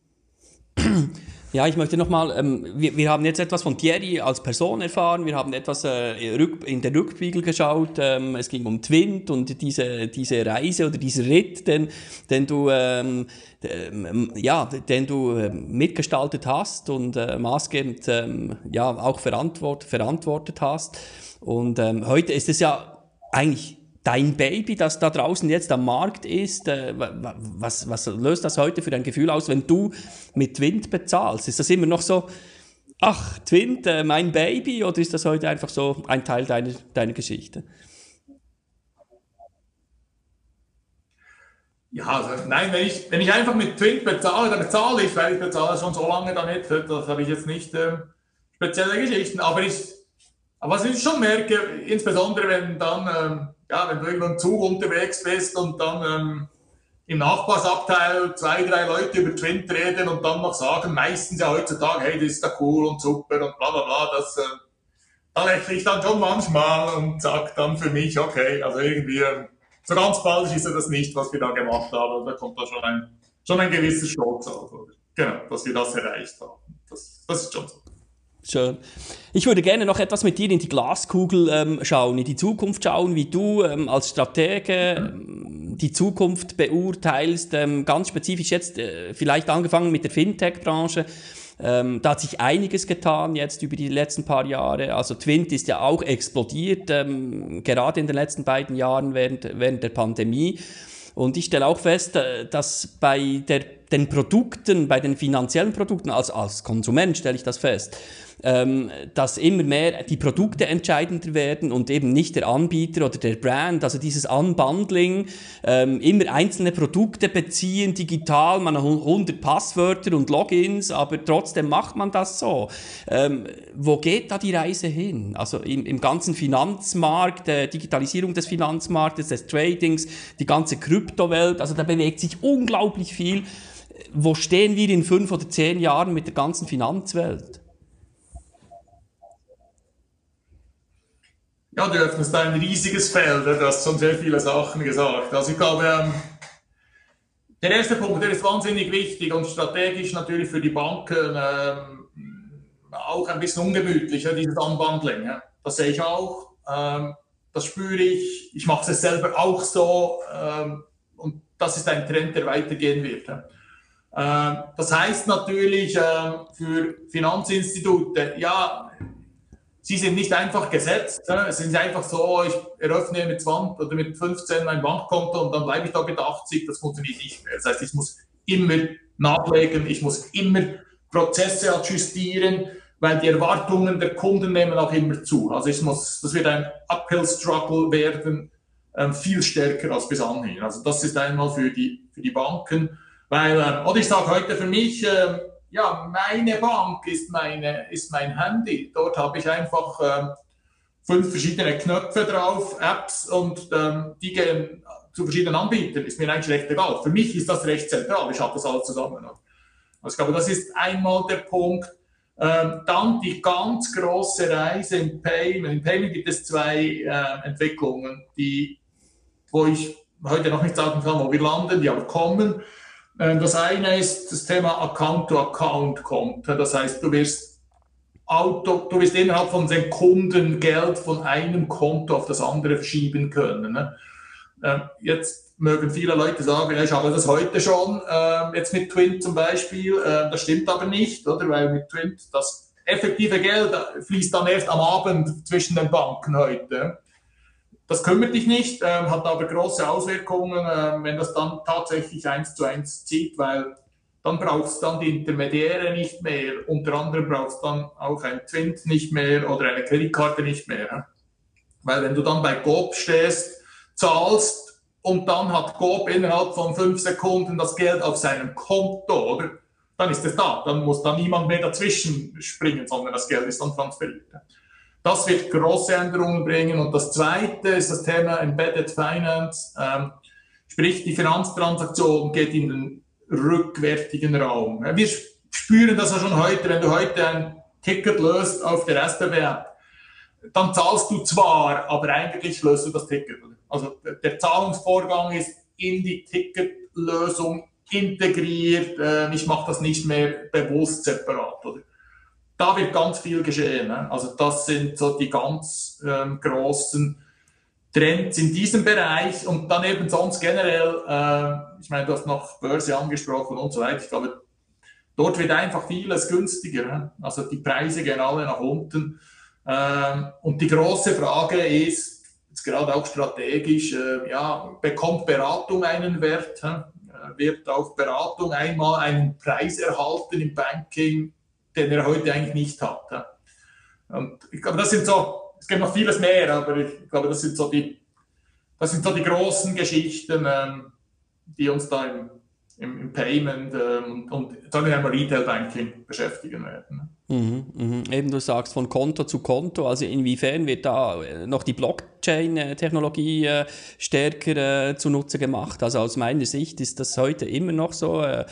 Ja, ich möchte nochmal, ähm, wir, wir haben jetzt etwas von Thierry als Person erfahren, wir haben etwas äh, in der Rückspiegel geschaut, ähm, es ging um Twint und diese, diese Reise oder dieser Ritt, den, den du, ähm, ähm ja, den du äh, mitgestaltet hast und äh, maßgebend ähm, ja, auch verantwort, verantwortet hast. Und ähm, heute ist es ja eigentlich dein Baby, das da draußen jetzt am Markt ist, äh, was, was löst das heute für ein Gefühl aus, wenn du mit Twint bezahlst? Ist das immer noch so, ach, Twint, äh, mein Baby, oder ist das heute einfach so ein Teil deiner, deiner Geschichte? Ja, also nein, wenn ich, wenn ich einfach mit Twint bezahle, dann bezahle ich, weil ich bezahle schon so lange damit, das habe ich jetzt nicht äh, spezielle Geschichten, aber ich, aber was ich schon merke, insbesondere wenn dann ähm, ja, wenn du irgendwo im Zug unterwegs bist und dann ähm, im Nachbarsabteil zwei, drei Leute über Twint reden und dann noch sagen, meistens ja heutzutage, hey, das ist da cool und super und bla bla bla, das, äh, da lächle ich dann schon manchmal und sage dann für mich, okay, also irgendwie, äh, so ganz falsch ist ja das nicht, was wir da gemacht haben, da kommt da schon ein, schon ein gewisser Stolz auf, genau, dass wir das erreicht haben. Das, das ist schon so. Schön. Ich würde gerne noch etwas mit dir in die Glaskugel ähm, schauen, in die Zukunft schauen, wie du ähm, als Stratege ähm, die Zukunft beurteilst, ähm, ganz spezifisch jetzt äh, vielleicht angefangen mit der Fintech-Branche. Ähm, da hat sich einiges getan jetzt über die letzten paar Jahre. Also Twint ist ja auch explodiert, ähm, gerade in den letzten beiden Jahren während, während der Pandemie. Und ich stelle auch fest, äh, dass bei der, den Produkten, bei den finanziellen Produkten, als, als Konsument stelle ich das fest, ähm, dass immer mehr die Produkte entscheidender werden und eben nicht der Anbieter oder der Brand, also dieses Unbundling, ähm, immer einzelne Produkte beziehen, digital, man hat 100 Passwörter und Logins, aber trotzdem macht man das so. Ähm, wo geht da die Reise hin? Also im, im ganzen Finanzmarkt, der Digitalisierung des Finanzmarktes, des Tradings, die ganze Kryptowelt, also da bewegt sich unglaublich viel. Wo stehen wir in fünf oder zehn Jahren mit der ganzen Finanzwelt? Ja, du öffnest ein riesiges Feld, du hast schon sehr viele Sachen gesagt. Also ich glaube, ähm, der erste Punkt, der ist wahnsinnig wichtig und strategisch natürlich für die Banken ähm, auch ein bisschen ungemütlich, dieses Unbundling. Das sehe ich auch, ähm, das spüre ich, ich mache es selber auch so und das ist ein Trend, der weitergehen wird. Das heißt natürlich für Finanzinstitute, ja, sie sind nicht einfach gesetzt. Es sind einfach so, ich eröffne mit 20 oder mit 15 mein Bankkonto und dann bleibe ich da mit 80. Das funktioniert nicht mehr. Das heißt, ich muss immer nachlegen, ich muss immer Prozesse adjustieren, weil die Erwartungen der Kunden nehmen auch immer zu. Also ich muss, das wird ein Uphill Struggle werden, ähm, viel stärker als bis anhin. Also das ist einmal für die, für die Banken, weil, ähm, oder ich sage heute für mich, ähm, ja, meine Bank ist, meine, ist mein Handy. Dort habe ich einfach ähm, fünf verschiedene Knöpfe drauf, Apps und ähm, die gehen zu verschiedenen Anbietern. Ist mir eigentlich recht egal. Für mich ist das recht zentral. Ich habe das alles zusammen. Also ich glaube, das ist einmal der Punkt. Ähm, dann die ganz große Reise im Payment. Im Payment gibt es zwei äh, Entwicklungen, die, wo ich heute noch nicht sagen kann, wo wir landen, die aber kommen. Ähm, das eine ist das Thema Account-to-Account-Konto. Das heißt, du wirst, Auto, du wirst innerhalb von Sekunden Geld von einem Konto auf das andere verschieben können. Ne? Ähm, jetzt mögen viele Leute sagen, ich habe das heute schon, äh, jetzt mit Twint zum Beispiel. Äh, das stimmt aber nicht, oder? Weil mit Twint das effektive Geld fließt dann erst am Abend zwischen den Banken heute. Das kümmert dich nicht, ähm, hat aber große Auswirkungen, ähm, wenn das dann tatsächlich eins zu eins zieht, weil dann brauchst du dann die Intermediäre nicht mehr. Unter anderem brauchst du dann auch ein Twint nicht mehr oder eine Kreditkarte nicht mehr. Weil wenn du dann bei GoP stehst, zahlst und dann hat GoP innerhalb von fünf Sekunden das Geld auf seinem Konto, oder? Dann ist es da. Dann muss da niemand mehr dazwischen springen, sondern das Geld ist dann transferiert. Das wird große Änderungen bringen. Und das Zweite ist das Thema Embedded Finance. Ähm, sprich, die Finanztransaktion geht in den rückwärtigen Raum. Wir spüren das ja schon heute, wenn du heute ein Ticket löst auf der SBB-App, dann zahlst du zwar, aber eigentlich löst du das Ticket. Also der Zahlungsvorgang ist in die Ticketlösung integriert. Äh, ich mache das nicht mehr bewusst separat. Oder? Da wird ganz viel geschehen. Ne? Also das sind so die ganz ähm, großen Trends in diesem Bereich und dann eben sonst generell, äh, ich meine, du hast noch Börse angesprochen und so weiter. Ich glaube, dort wird einfach vieles günstiger. Ne? Also die Preise gehen alle nach unten. Ähm, und die große Frage ist, jetzt gerade auch strategisch, äh, ja, bekommt Beratung einen Wert? Äh, wird auch Beratung einmal einen Preis erhalten im Banking? Den er heute eigentlich nicht hat. Und ich glaube, das sind so, es gibt noch vieles mehr, aber ich glaube, das sind so die, das sind so die großen Geschichten, ähm, die uns da im, im, im Payment ähm, und sagen wir einmal Retail Banking beschäftigen werden. Mhm, mhm. Eben du sagst von Konto zu Konto, also inwiefern wird da äh, noch die Blockchain-Technologie äh, stärker äh, zunutze gemacht? Also aus meiner Sicht ist das heute immer noch so. Äh,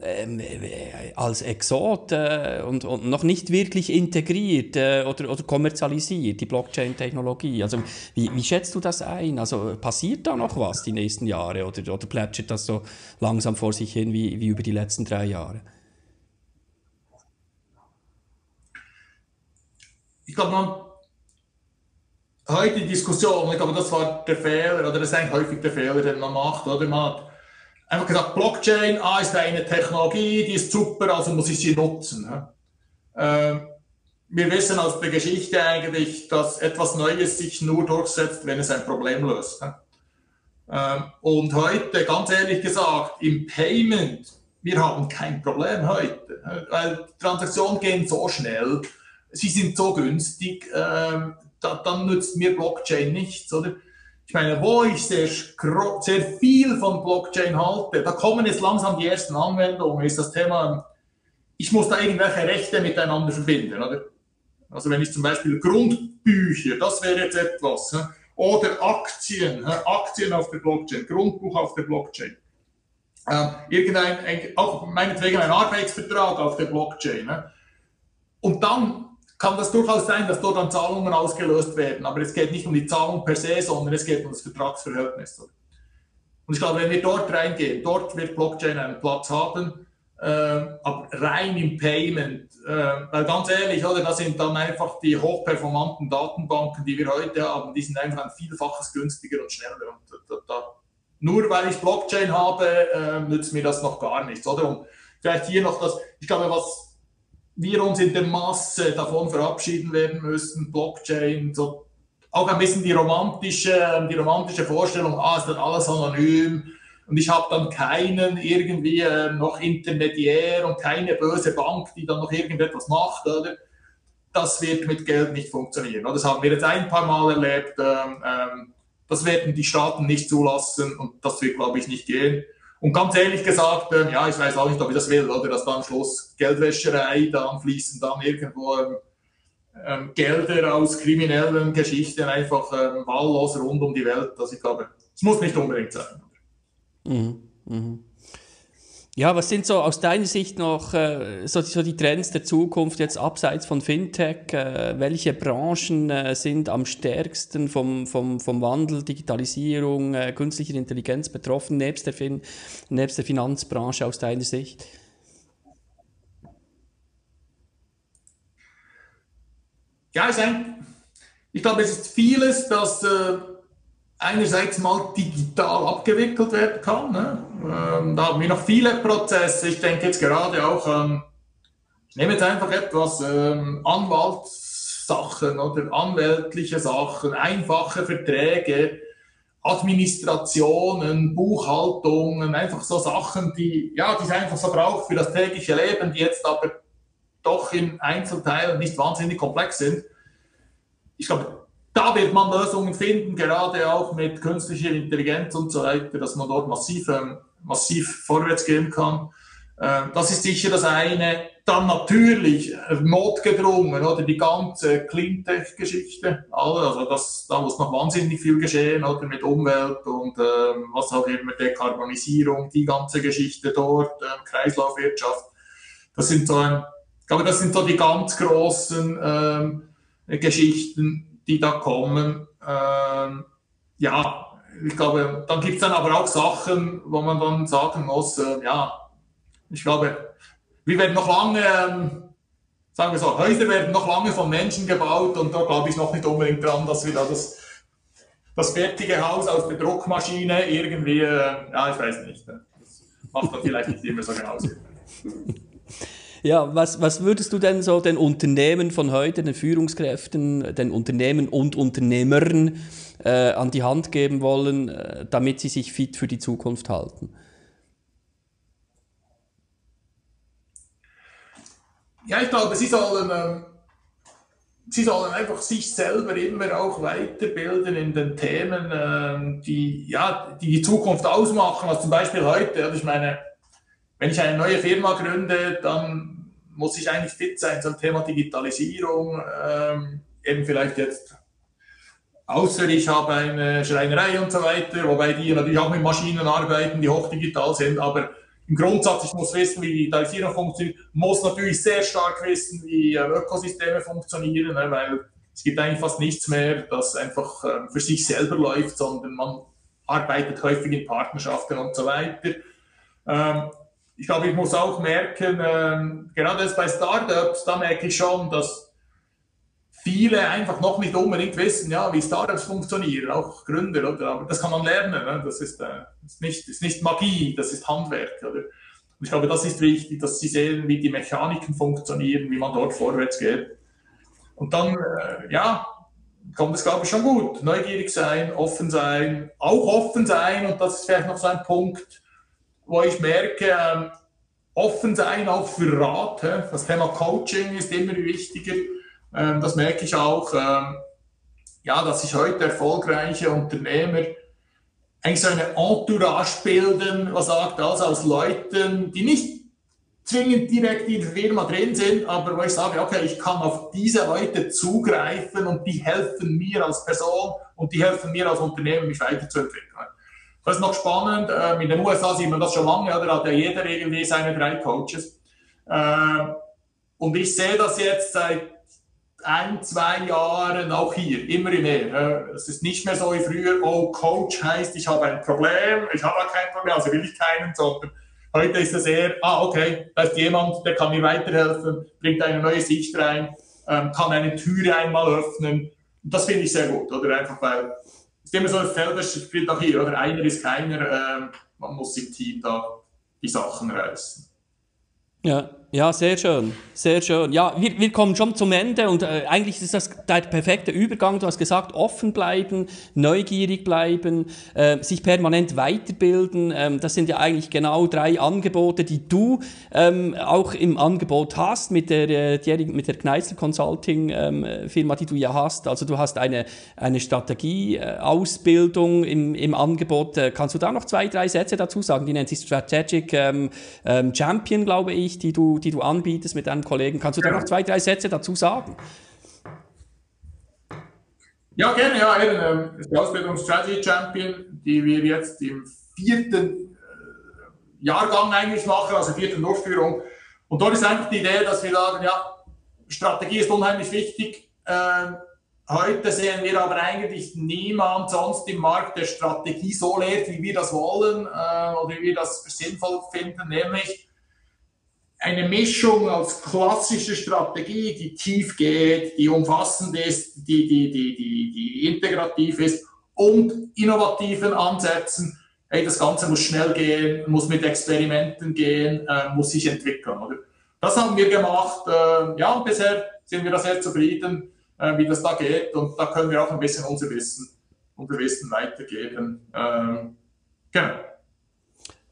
ähm, äh, als Exot äh, und, und, noch nicht wirklich integriert äh, oder, oder kommerzialisiert, die Blockchain-Technologie. Also wie, wie, schätzt du das ein? Also passiert da noch was die nächsten Jahre oder, oder plätschert das so langsam vor sich hin wie, wie über die letzten drei Jahre? Ich glaube, man heute Diskussion, ich glaube, das war der Fehler, oder das ist eigentlich häufig der Fehler, den man macht, oder man hat einfach gesagt, Blockchain ah, ist eine Technologie, die ist super, also muss ich sie nutzen. Ähm, wir wissen aus der Geschichte eigentlich, dass etwas Neues sich nur durchsetzt, wenn es ein Problem löst. Ähm, und heute, ganz ehrlich gesagt, im Payment, wir haben kein Problem heute, weil Transaktionen gehen so schnell, sie sind so günstig, ähm, dann nützt mir Blockchain nichts, oder? Ich meine, wo ich sehr, sehr viel von Blockchain halte, da kommen jetzt langsam die ersten Anwendungen, ist das Thema, ich muss da irgendwelche Rechte miteinander verbinden, oder? Also wenn ich zum Beispiel Grundbücher, das wäre jetzt etwas, oder Aktien, Aktien auf der Blockchain, Grundbuch auf der Blockchain. Ähm, irgendein, auch meinetwegen ein Arbeitsvertrag auf der Blockchain. Und dann kann das durchaus sein, dass dort dann Zahlungen ausgelöst werden. Aber es geht nicht um die Zahlung per se, sondern es geht um das Vertragsverhältnis. Und ich glaube, wenn wir dort reingehen, dort wird Blockchain einen Platz haben, äh, aber rein im Payment, äh, weil ganz ehrlich, oder, das sind dann einfach die hochperformanten Datenbanken, die wir heute haben, die sind einfach ein Vielfaches günstiger und schneller. Und da, da, nur weil ich Blockchain habe, äh, nützt mir das noch gar nichts, oder? Und vielleicht hier noch das, ich glaube, was wir uns in der Masse davon verabschieden werden müssen, Blockchain, so auch ein bisschen die romantische, die romantische Vorstellung, ah, ist dann alles anonym und ich habe dann keinen irgendwie äh, noch Intermediär und keine böse Bank, die dann noch irgendetwas macht, oder? Das wird mit Geld nicht funktionieren. Das haben wir jetzt ein paar Mal erlebt. Ähm, ähm, das werden die Staaten nicht zulassen und das wird, glaube ich, nicht gehen. Und ganz ehrlich gesagt, ähm, ja, ich weiß auch nicht, ob ich das will, oder dass dann am Schluss Geldwäscherei, dann fließen dann irgendwo ähm, ähm, Gelder aus kriminellen Geschichten einfach ähm, wahllos rund um die Welt. Also ich glaube, es muss nicht unbedingt sein. Mhm. Mhm. Ja, was sind so aus deiner Sicht noch äh, so, so, die Trends der Zukunft jetzt abseits von Fintech? Äh, welche Branchen äh, sind am stärksten vom, vom, vom Wandel, Digitalisierung, äh, künstlicher Intelligenz betroffen, nebst der, fin nebst der Finanzbranche aus deiner Sicht? Ja, ich glaube, es ist vieles, das äh, einerseits mal digital abgewickelt werden kann. Ne? Ähm, da haben wir noch viele Prozesse. Ich denke jetzt gerade auch an, ich nehme jetzt einfach etwas, ähm, Anwaltssachen oder anwältliche Sachen, einfache Verträge, Administrationen, Buchhaltungen, einfach so Sachen, die, ja, die es einfach so braucht für das tägliche Leben, die jetzt aber doch in Einzelteilen nicht wahnsinnig komplex sind. Ich glaube, da wird man Lösungen finden, gerade auch mit künstlicher Intelligenz und so weiter, dass man dort massiv, ähm, massiv vorwärts gehen kann. Äh, das ist sicher das eine. Dann natürlich äh, notgedrungen oder die ganze Cleantech-Geschichte. Also das, da muss noch wahnsinnig viel geschehen oder mit Umwelt und ähm, was auch immer Dekarbonisierung, die ganze Geschichte dort, ähm, Kreislaufwirtschaft. Das sind so ein, ich glaube, das sind so die ganz großen ähm, Geschichten die da kommen. Ähm, ja, ich glaube, dann gibt es dann aber auch Sachen, wo man dann sagen muss, äh, ja, ich glaube, wir werden noch lange, ähm, sagen wir so, Häuser werden noch lange von Menschen gebaut und da glaube ich noch nicht unbedingt dran, dass wir da das, das fertige Haus aus der Druckmaschine irgendwie, äh, ja, ich weiß nicht, das macht dann vielleicht nicht immer so genau Sinn. Ja, was, was würdest du denn so den Unternehmen von heute, den Führungskräften, den Unternehmen und Unternehmern äh, an die Hand geben wollen, äh, damit sie sich fit für die Zukunft halten? Ja, ich glaube, sie sollen, ähm, sie sollen einfach sich selber immer auch weiterbilden in den Themen, ähm, die, ja, die die Zukunft ausmachen. Also zum Beispiel heute, ich meine, wenn ich eine neue Firma gründe, dann muss ich eigentlich fit sein zum Thema Digitalisierung. Ähm, eben vielleicht jetzt, außer ich habe eine Schreinerei und so weiter, wobei die natürlich auch mit Maschinen arbeiten, die hochdigital sind, aber im Grundsatz, ich muss wissen, wie Digitalisierung funktioniert, muss natürlich sehr stark wissen, wie äh, Ökosysteme funktionieren, ne, weil es gibt eigentlich fast nichts mehr, das einfach äh, für sich selber läuft, sondern man arbeitet häufig in Partnerschaften und so weiter. Ich glaube, ich muss auch merken, ähm, gerade jetzt bei Startups, da merke ich schon, dass viele einfach noch nicht unbedingt wissen, ja, wie Startups funktionieren, auch Gründer, oder? Aber das kann man lernen. Ne? Das ist, äh, ist, nicht, ist nicht Magie, das ist Handwerk, oder? Und ich glaube, das ist wichtig, dass sie sehen, wie die Mechaniken funktionieren, wie man dort vorwärts geht. Und dann, äh, ja, kommt es, glaube ich, schon gut. Neugierig sein, offen sein, auch offen sein, und das ist vielleicht noch so ein Punkt, wo ich merke, ähm, offen sein auch für Rat. Das Thema Coaching ist immer wichtiger. Ähm, das merke ich auch, ähm, ja, dass sich heute erfolgreiche Unternehmer eigentlich so eine Entourage bilden, was sagt das, aus Leuten, die nicht zwingend direkt in der Firma drin sind, aber wo ich sage, okay, ich kann auf diese Leute zugreifen und die helfen mir als Person und die helfen mir als Unternehmen, mich weiterzuentwickeln. Das ist noch spannend. Ähm, in den USA sieht man das schon lange, oder hat ja jeder irgendwie seine drei Coaches. Ähm, und ich sehe das jetzt seit ein, zwei Jahren auch hier, immer mehr. Es ist nicht mehr so wie früher, oh, Coach heißt, ich habe ein Problem, ich habe kein Problem, also will ich keinen, sondern heute ist es eher, ah, okay, da ist jemand, der kann mir weiterhelfen, bringt eine neue Sicht rein, ähm, kann eine Türe einmal öffnen. Das finde ich sehr gut, oder einfach, weil ist immer so ein Feld, das spielt auch hier, oder einer ist keiner, ähm, man muss im Team da die Sachen reißen. Ja, ja, sehr schön, sehr schön. Ja, wir, wir kommen schon zum Ende und äh, eigentlich ist das der perfekte Übergang. Du hast gesagt, offen bleiben, neugierig bleiben, äh, sich permanent weiterbilden. Ähm, das sind ja eigentlich genau drei Angebote, die du ähm, auch im Angebot hast mit der, äh, mit der Kneißl Consulting ähm, Firma, die du ja hast. Also du hast eine, eine Strategieausbildung im, im Angebot. Äh, kannst du da noch zwei, drei Sätze dazu sagen? Die nennt sich Strategic ähm, ähm, Champion, glaube ich, die du die du anbietest mit deinem Kollegen. Kannst du da noch zwei, drei Sätze dazu sagen? Ja, gerne. Ja, eben, ähm, die Ausbildung Strategy Champion, die wir jetzt im vierten äh, Jahrgang eigentlich machen, also vierten Durchführung. Und dort ist einfach die Idee, dass wir sagen, ja, Strategie ist unheimlich wichtig. Ähm, heute sehen wir aber eigentlich niemand sonst im Markt, der Strategie so lehrt, wie wir das wollen äh, oder wie wir das sinnvoll finden, nämlich eine Mischung als klassische Strategie, die tief geht, die umfassend ist, die, die, die, die, die integrativ ist und innovativen Ansätzen. Hey, das Ganze muss schnell gehen, muss mit Experimenten gehen, äh, muss sich entwickeln. Oder? Das haben wir gemacht. Äh, ja, und bisher sind wir da sehr zufrieden, äh, wie das da geht. Und da können wir auch ein bisschen unser Wissen, unser Wissen weitergeben. Ähm, genau.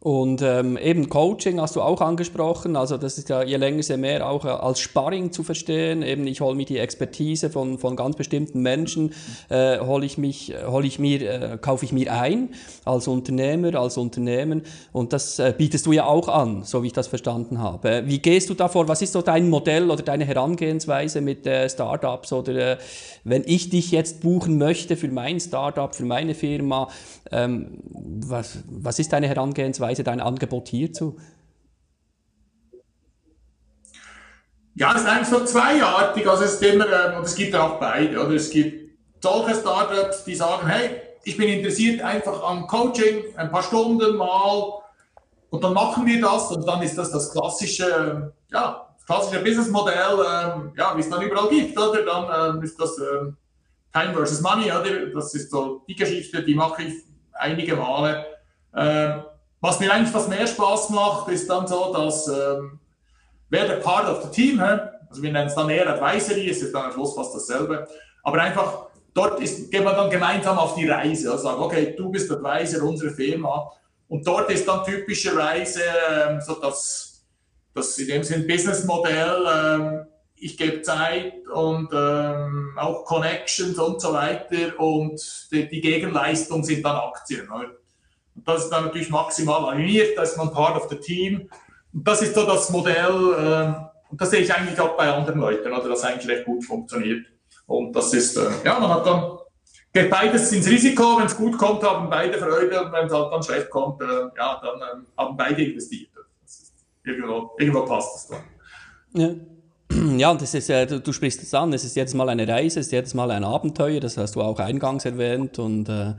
Und ähm, eben Coaching hast du auch angesprochen, also das ist ja je länger, je mehr auch äh, als Sparring zu verstehen. Eben ich hole mir die Expertise von, von ganz bestimmten Menschen, äh, hole ich mich, hole ich mir, äh, kaufe ich mir ein als Unternehmer, als Unternehmen und das äh, bietest du ja auch an, so wie ich das verstanden habe. Wie gehst du davor? Was ist so dein Modell oder deine Herangehensweise mit äh, Startups oder äh, wenn ich dich jetzt buchen möchte für mein Startup, für meine Firma, ähm, was, was ist deine Herangehensweise, dein Angebot hierzu? Ja, es ist eigentlich so zweiartig. Also es ist immer, ähm, und es gibt auch beide. Oder es gibt solche Startups, die sagen, hey, ich bin interessiert einfach an Coaching, ein paar Stunden mal, und dann machen wir das und dann ist das das klassische, ja, das klassische Businessmodell, ähm, ja, wie es dann überall gibt, oder? Dann ähm, ist das ähm, Time versus Money, oder? Das ist so die Geschichte, die mache ich einige Male. Was mir eigentlich fast mehr Spaß macht, ist dann so, dass ähm, wer der Part of the Team, hä? also wir nennen es dann eher Advisory, ist dann am Schluss fast dasselbe, aber einfach dort ist, geht man dann gemeinsam auf die Reise, also sagen, okay, du bist Advisor unserer Firma und dort ist dann typischerweise ähm, so das, das in dem Sinne Businessmodell, ähm, ich gebe Zeit und ähm, auch Connections und so weiter und die, die Gegenleistung sind dann Aktien. Oder? Und das ist dann natürlich maximal animiert, da ist man Part of the Team. Und das ist so das Modell, ähm, und das sehe ich eigentlich auch bei anderen Leuten, oder das eigentlich recht gut funktioniert. Und das ist, äh, ja, man hat dann, geht beides ins Risiko, wenn es gut kommt, haben beide Freude und wenn es halt dann schlecht kommt, äh, ja, dann äh, haben beide investiert. irgendwo, irgendwo passt das dann. Ja. Ja, und das ist, äh, du, du, sprichst es an, es ist jedes Mal eine Reise, es ist jedes Mal ein Abenteuer, das hast du auch eingangs erwähnt. Und äh,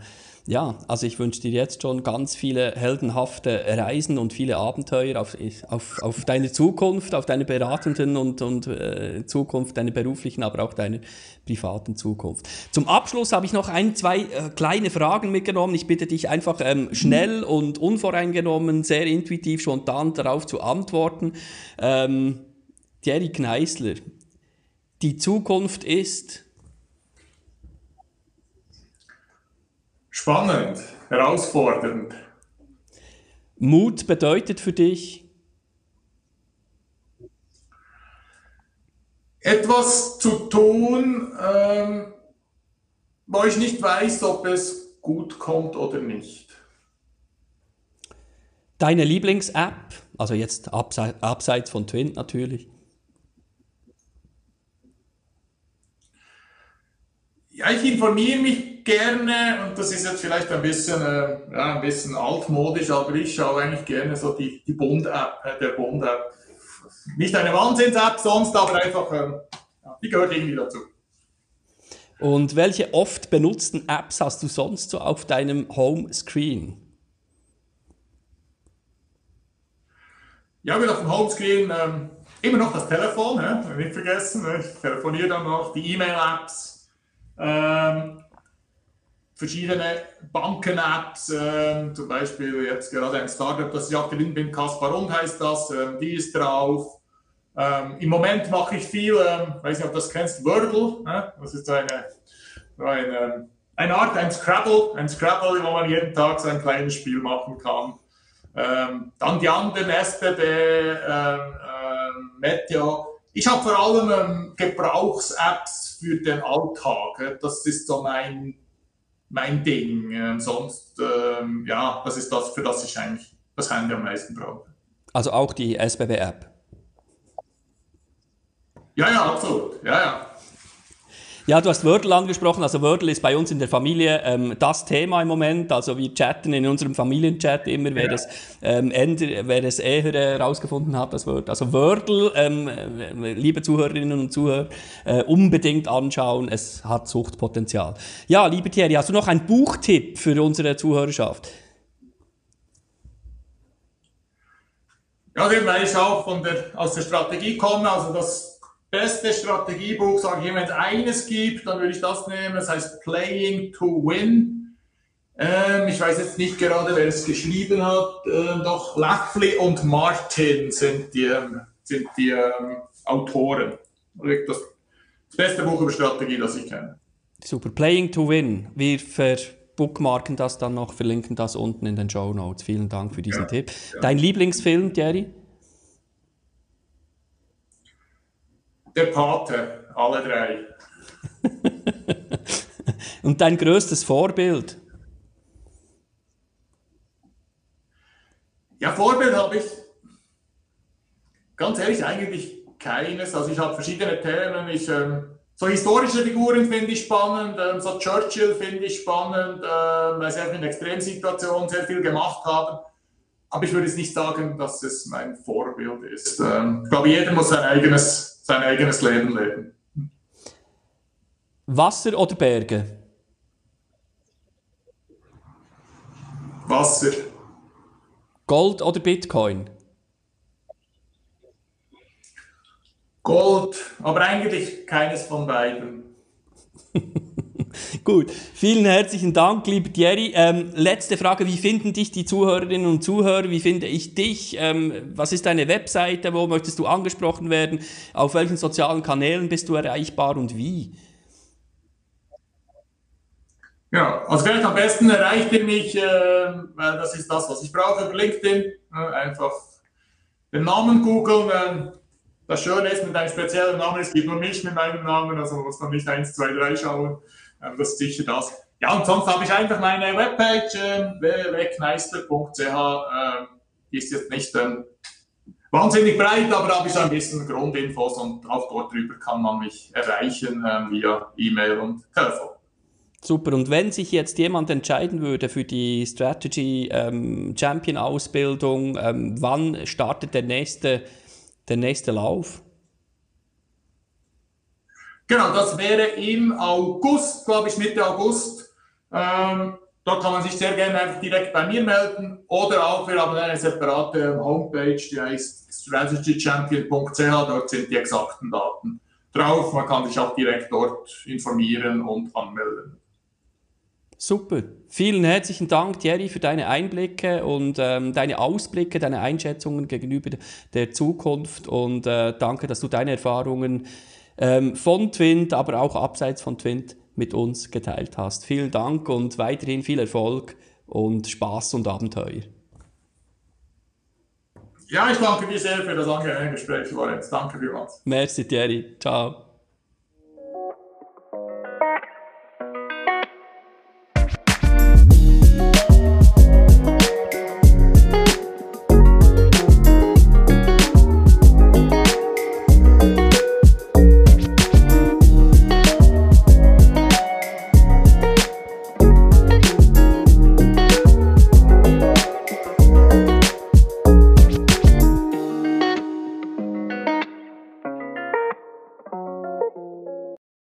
ja, also ich wünsche dir jetzt schon ganz viele heldenhafte Reisen und viele Abenteuer auf, auf, auf deine Zukunft, auf deine beratenden und, und äh, Zukunft, deine beruflichen, aber auch deine privaten Zukunft. Zum Abschluss habe ich noch ein, zwei äh, kleine Fragen mitgenommen. Ich bitte dich einfach ähm, schnell und unvoreingenommen, sehr intuitiv, spontan darauf zu antworten. Ähm, Thierry Kneißler, die Zukunft ist spannend, herausfordernd. Mut bedeutet für dich etwas zu tun, ähm, wo ich nicht weiß, ob es gut kommt oder nicht. Deine Lieblings-App, also jetzt abseits von Twin natürlich. Ja, ich informiere mich gerne und das ist jetzt vielleicht ein bisschen, äh, ja, ein bisschen altmodisch, aber ich schaue eigentlich gerne so die, die Bund-App, äh, der Bund-App. Nicht eine Wahnsinns-App sonst, aber einfach ähm, die gehört irgendwie dazu. Und welche oft benutzten Apps hast du sonst so auf deinem Homescreen? Ja, wir auf dem Homescreen ähm, immer noch das Telefon, ja, nicht vergessen. Ne? Ich telefoniere dann noch, die E-Mail-Apps, ähm, verschiedene Banken-Apps, ähm, zum Beispiel jetzt gerade ein Startup, das ich auch drin bin, Kaspar Rund heißt das, ähm, die ist drauf. Ähm, Im Moment mache ich viel, ähm, weiß nicht, ob das kennst, Wordle. Ne? Das ist eine, eine, ähm, eine Art, ein Scrabble, ein Scrabble, wo man jeden Tag so ein kleines Spiel machen kann. Ähm, dann die anderen SBB, ähm, ähm, Meteo. Ich habe vor allem ähm, Gebrauchs-Apps für den Alltag. Das ist so mein, mein Ding. Ähm, sonst, ähm, ja, das ist das, für das ich eigentlich das Handy am meisten brauche. Also auch die SBB-App? Ja, ja, absolut. Ja, ja. Ja, du hast Wordle angesprochen. Also Wordle ist bei uns in der Familie ähm, das Thema im Moment. Also wir chatten in unserem Familienchat immer, wer, ja. es, ähm, wer es eher herausgefunden äh, hat, das Word. Also Wordle, ähm, äh, liebe Zuhörerinnen und Zuhörer, äh, unbedingt anschauen. Es hat Suchtpotenzial. Ja, liebe Thierry, hast du noch einen Buchtipp für unsere Zuhörerschaft? Ja, weil ich auch von der, aus der Strategie komme, also das beste Strategiebuch, sage ich, wenn es eines gibt, dann würde ich das nehmen. Das heißt Playing to Win. Ähm, ich weiß jetzt nicht gerade, wer es geschrieben hat. Ähm, doch Lafley und Martin sind die, ähm, sind die ähm, Autoren. Das, das beste Buch über Strategie, das ich kenne. Super. Playing to Win. Wir verbookmarken das dann noch, verlinken das unten in den Show Notes. Vielen Dank für diesen ja, Tipp. Ja. Dein Lieblingsfilm, Thierry? Der Pate, alle drei. Und dein größtes Vorbild? Ja, Vorbild habe ich ganz ehrlich eigentlich keines. Also ich habe verschiedene Themen. Ich, ähm, so historische Figuren finde ich spannend, ähm, so Churchill finde ich spannend, ähm, weil sie in Extremsituationen sehr viel gemacht haben. Aber ich würde jetzt nicht sagen, dass es mein Vorbild ist. Ähm, ich glaube, jeder muss sein eigenes sein eigenes Leben leben. Wasser oder Berge? Wasser. Gold oder Bitcoin? Gold, aber eigentlich keines von beiden. Gut, vielen herzlichen Dank, lieber Thierry. Ähm, letzte Frage, wie finden dich die Zuhörerinnen und Zuhörer? Wie finde ich dich? Ähm, was ist deine Webseite? Wo möchtest du angesprochen werden? Auf welchen sozialen Kanälen bist du erreichbar und wie? Ja, also vielleicht am besten erreicht ihr mich, äh, weil das ist das, was ich brauche über LinkedIn. Äh, einfach den Namen googeln. Äh, das Schöne ist mit einem speziellen Namen, es gibt nur mich mit meinem Namen, also muss man nicht 1, 2, 3 schauen. Ähm, das ist sicher das. Ja, und sonst habe ich einfach meine Webpage äh, www.kneister.ch. Äh, ist jetzt nicht ähm, wahnsinnig breit, aber habe ich so ein bisschen Grundinfos und auch dort drüber kann man mich erreichen äh, via E-Mail und Telefon. Super. Und wenn sich jetzt jemand entscheiden würde für die Strategy ähm, Champion Ausbildung, ähm, wann startet der nächste, der nächste Lauf? Genau, das wäre im August, glaube ich, Mitte August. Ähm, dort kann man sich sehr gerne einfach direkt bei mir melden oder auch, wir haben eine separate Homepage, die heißt strategychampion.ch, dort sind die exakten Daten drauf. Man kann sich auch direkt dort informieren und anmelden. Super. Vielen herzlichen Dank, Thierry, für deine Einblicke und ähm, deine Ausblicke, deine Einschätzungen gegenüber der Zukunft und äh, danke, dass du deine Erfahrungen ähm, von Twint, aber auch abseits von Twint mit uns geteilt hast. Vielen Dank und weiterhin viel Erfolg und Spaß und Abenteuer. Ja, ich danke dir sehr für das angenehme Gespräch, Lorenz. Danke vielmals. Merci, Thierry. Ciao.